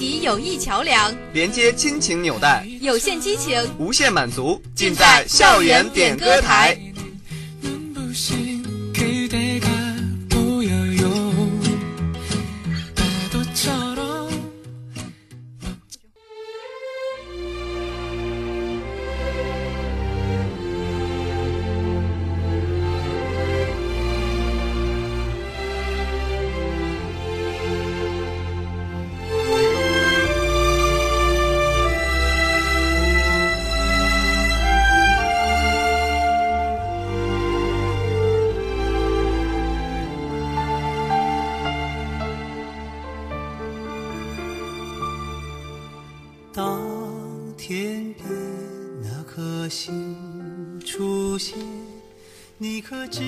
及友谊桥梁，连接亲情纽带，有限激情，无限满足，尽在校园点歌台。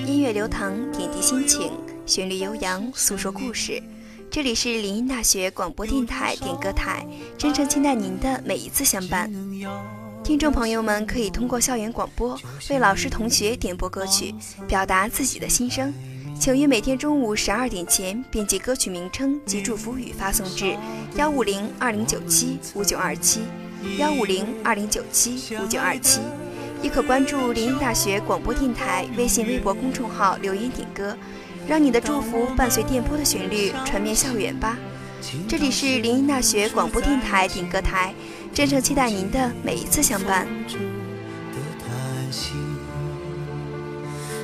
音乐流淌，点滴心情，旋律悠扬，诉说故事。这里是林荫大学广播电台点歌台，真诚期待您的每一次相伴。听众朋友们可以通过校园广播为老师同学点播歌曲，表达自己的心声。请于每天中午十二点前编辑歌曲名称及祝福语发送至幺五零二零九七五九二七幺五零二零九七五九二七。亦可关注林荫大学广播电台微信、微博公众号留言点歌，让你的祝福伴随电波的旋律传遍校园吧。这里是林荫大学广播电台点歌台，真诚期待您的每一次相伴。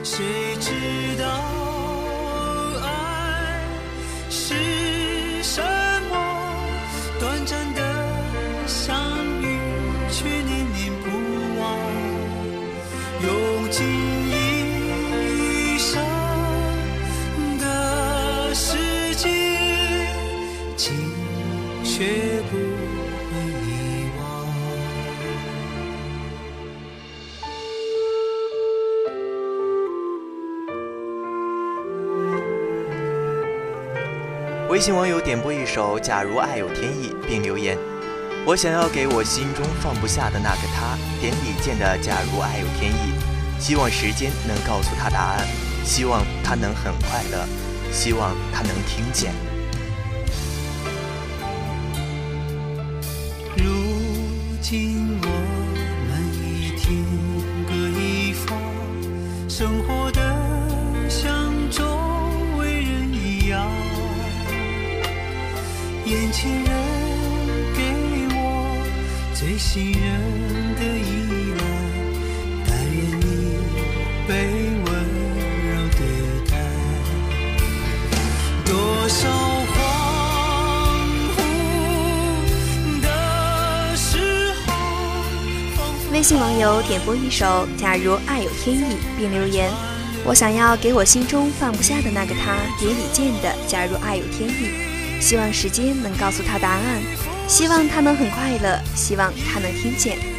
谁知道爱是什么？短暂的微信网友点播一首《假如爱有天意》，并留言。我想要给我心中放不下的那个他点李健的《假如爱有天意》，希望时间能告诉他答案，希望他能很快乐，希望他能听见。如今我们已天各一方，生活眼前人。最信任的依赖，但愿你被温柔对待。多少恍惚的时候。微信网友点播一首《假如爱有天意》，并留言：我想要给我心中放不下的那个他点李健的《假如爱有天意》，希望时间能告诉他答案。希望他能很快乐，希望他能听见。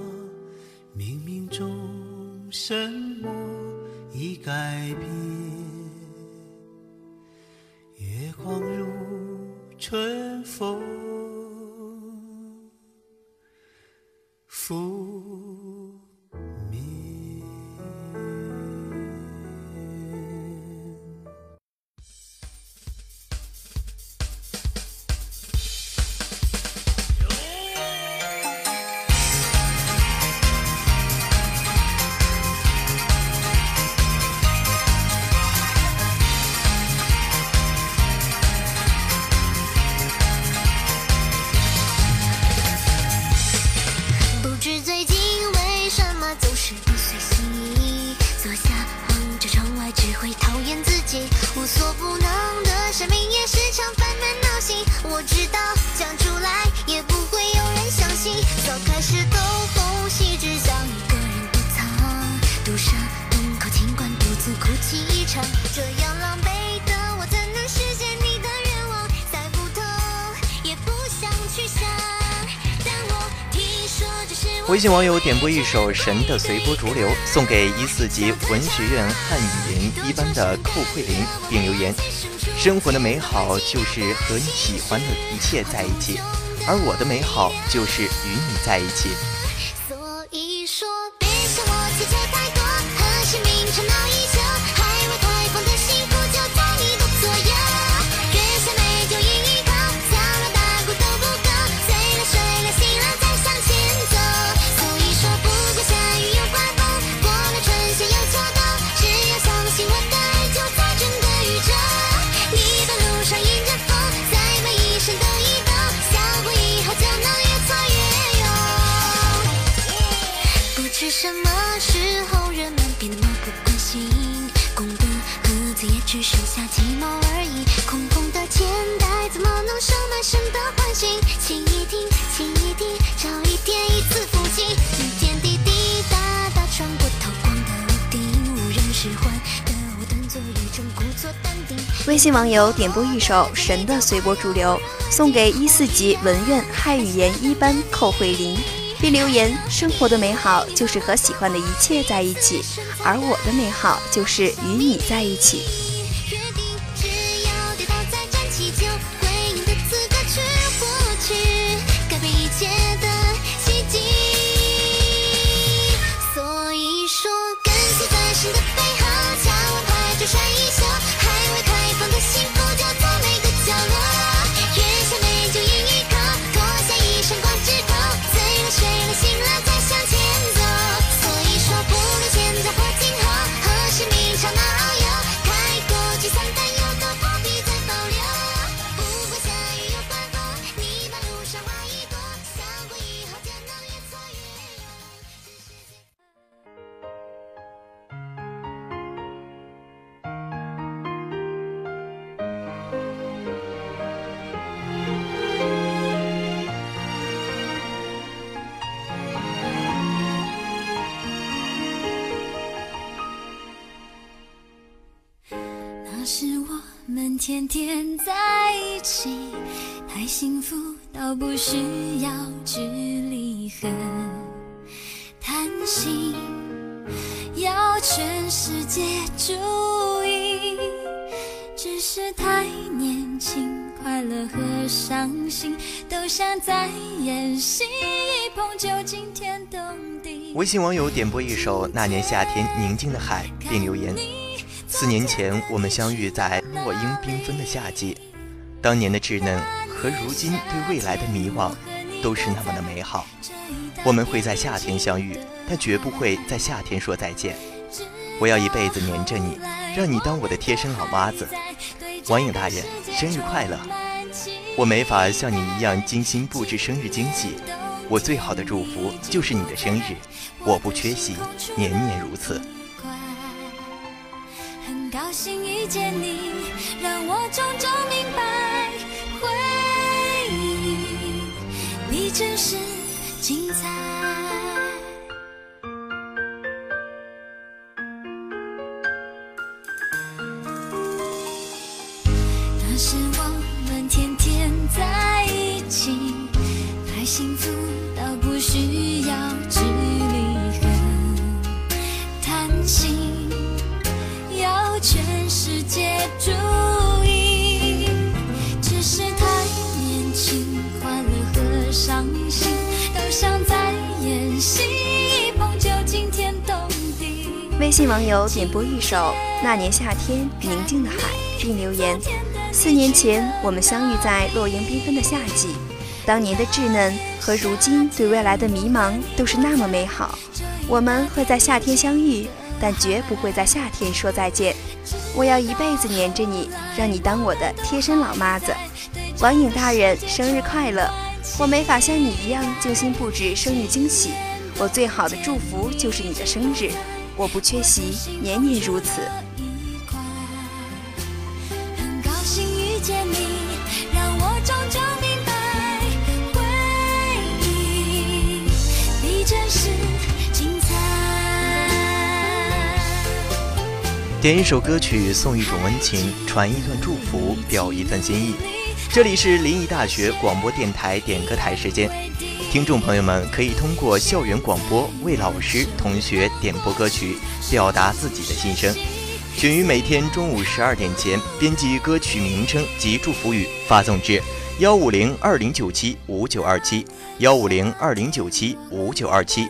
什么已改变？月光如春微信网友点播一首《神的随波逐流》，送给一四级文学院汉语言一班的寇慧玲，并留言：生活的美好就是和你喜欢的一切在一起，而我的美好就是与你在一起。盒子也只剩下几毛而已。空空的钱袋怎么能收满神的唤醒？请一听，请一听，找一天一次父亲。一点滴滴答答穿过透光的屋顶，无人使唤的我端坐一种故作淡定。微信网友点播一首《神的随波逐流》，送给一四级文院汉语言一班寇慧玲。并留言：生活的美好就是和喜欢的一切在一起，而我的美好就是与你在一起。所以说，跟随在心的背后，脚踏着善意。天天在一起，太幸福到不需要距离和贪心，要全世界注意。只是太年轻，快乐和伤心都像在演戏，一碰就惊天动地。微信网友点播一首《那年夏天宁静的海》，并留言。四年前，我们相遇在落英缤纷的夏季，当年的稚嫩和如今对未来的迷惘，都是那么的美好。我们会在夏天相遇，但绝不会在夏天说再见。我要一辈子黏着你，让你当我的贴身老妈子。王颖大人，生日快乐！我没法像你一样精心布置生日惊喜，我最好的祝福就是你的生日，我不缺席，年年如此。高兴遇见你，让我终究明白回忆。你真是精彩。那是我微信网友点播一首《那年夏天宁静的海》，并留言：四年前我们相遇在落英缤纷的夏季，当年的稚嫩和如今对未来的迷茫都是那么美好。我们会在夏天相遇，但绝不会在夏天说再见。我要一辈子黏着你，让你当我的贴身老妈子。王颖大人生日快乐！我没法像你一样精心布置生日惊喜，我最好的祝福就是你的生日。我不缺席，年年如此。很高兴遇见你，让我终究明白，回忆比真实精彩。点一首歌曲，送一种温情，传一段祝福，表一份心意。这里是临沂大学广播电台点歌台时间，听众朋友们可以通过校园广播为老师、同学点播歌曲，表达自己的心声。请于每天中午十二点前编辑歌曲名称及祝福语发送至幺五零二零九七五九二七幺五零二零九七五九二七，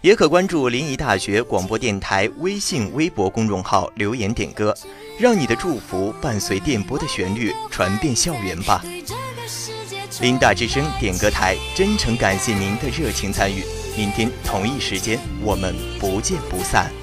也可关注临沂大学广播电台微信、微博公众号留言点歌，让你的祝福伴随电波的旋律传遍校园吧。琳达之声点歌台真诚感谢您的热情参与，明天同一时间我们不见不散。